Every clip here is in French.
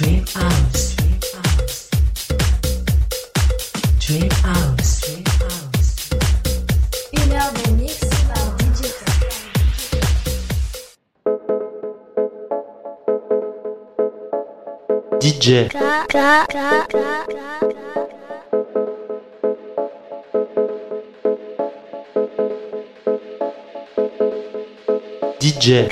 Dream House. Dream House. Une heure de mix par DJ DJ, DJ,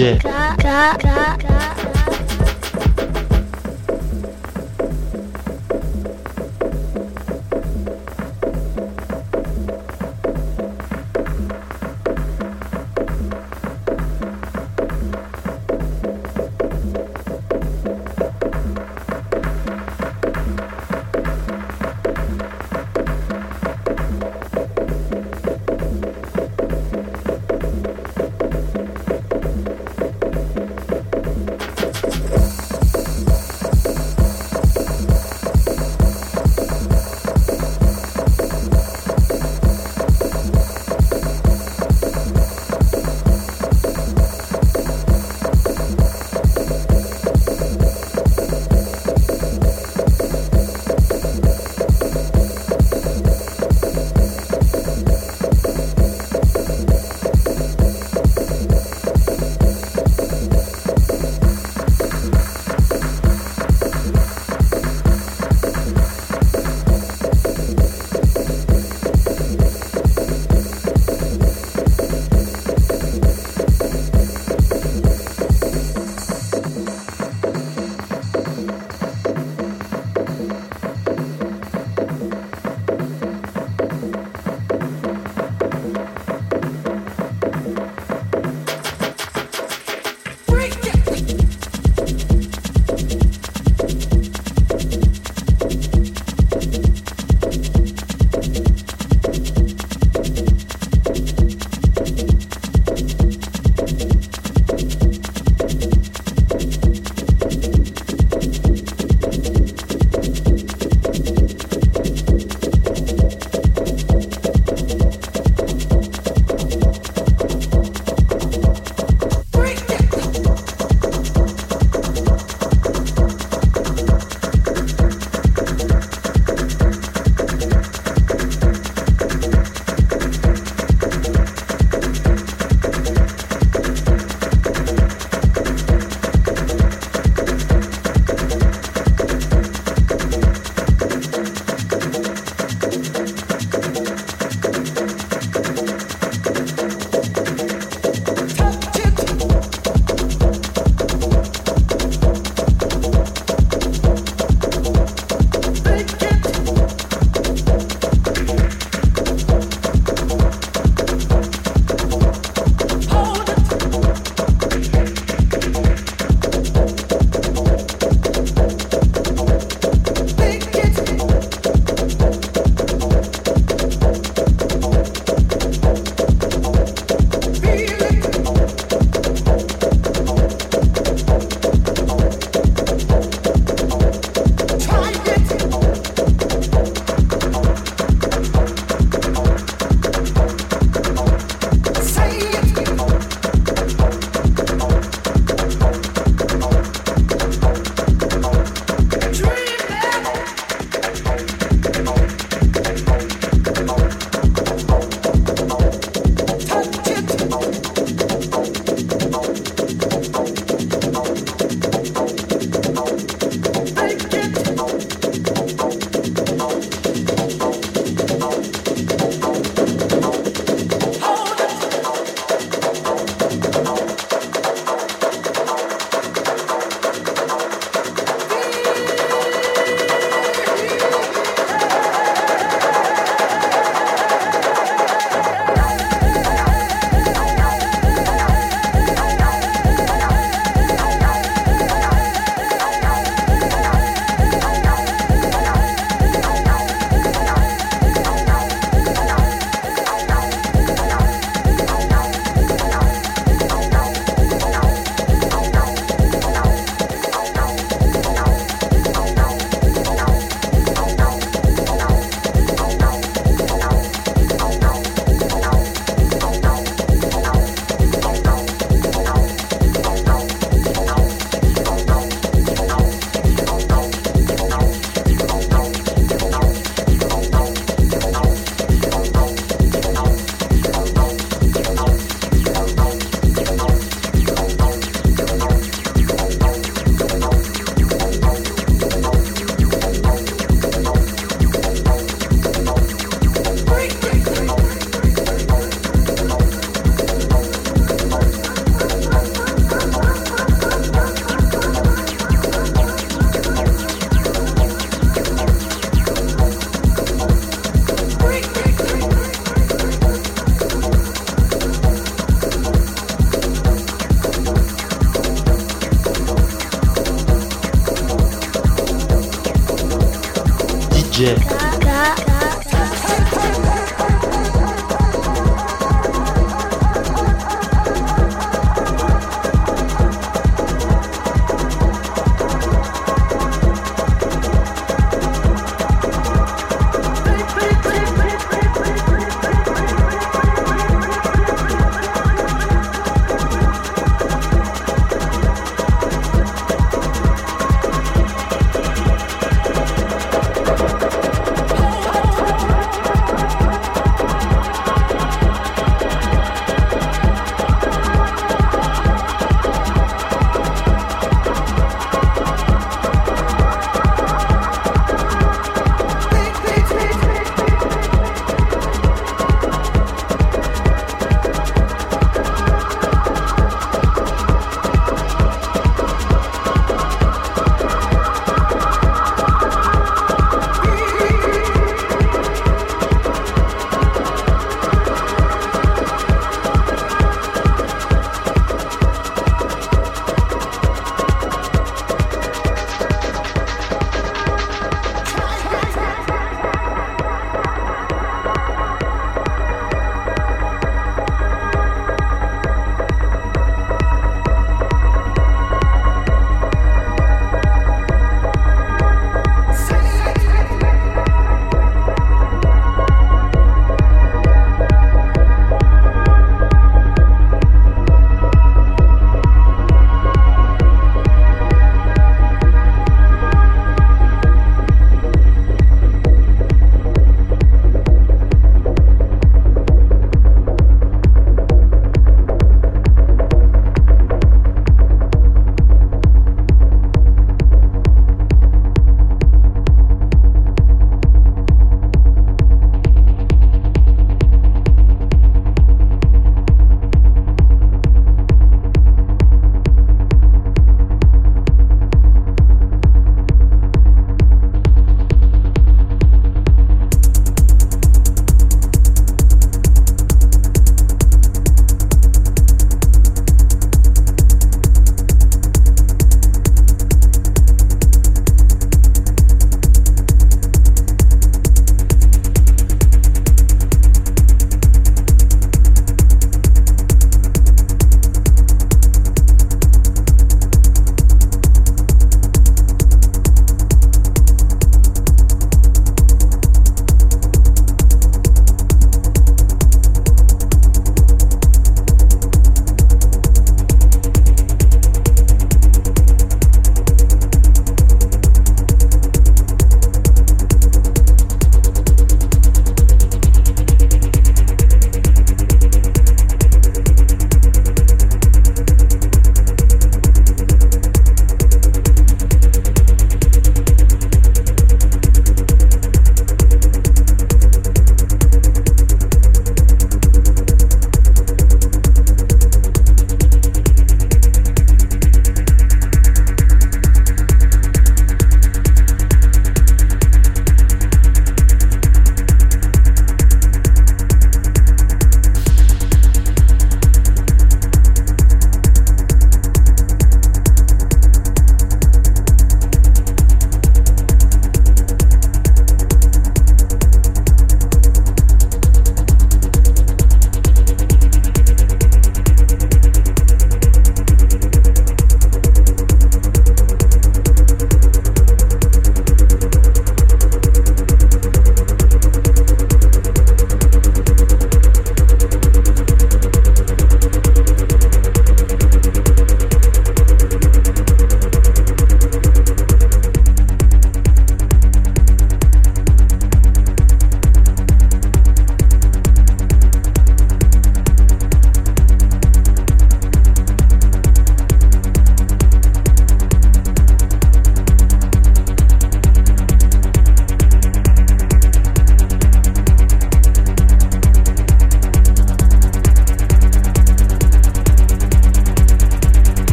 DJ.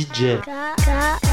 DJ.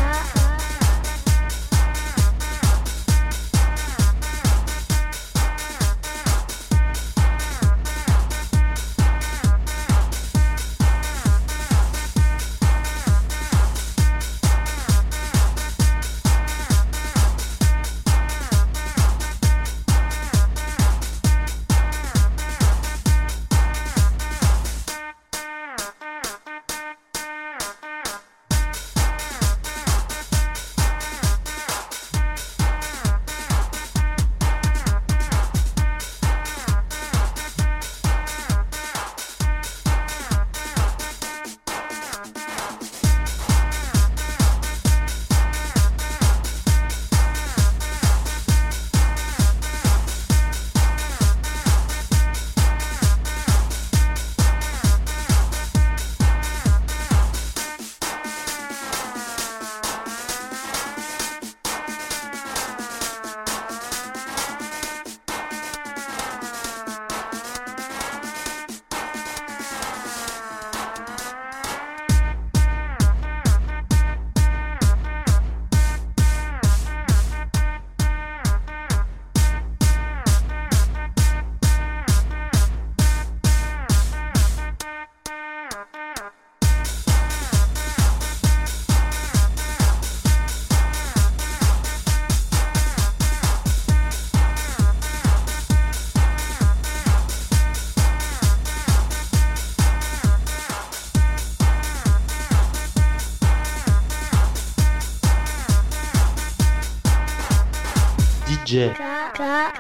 K, K, K.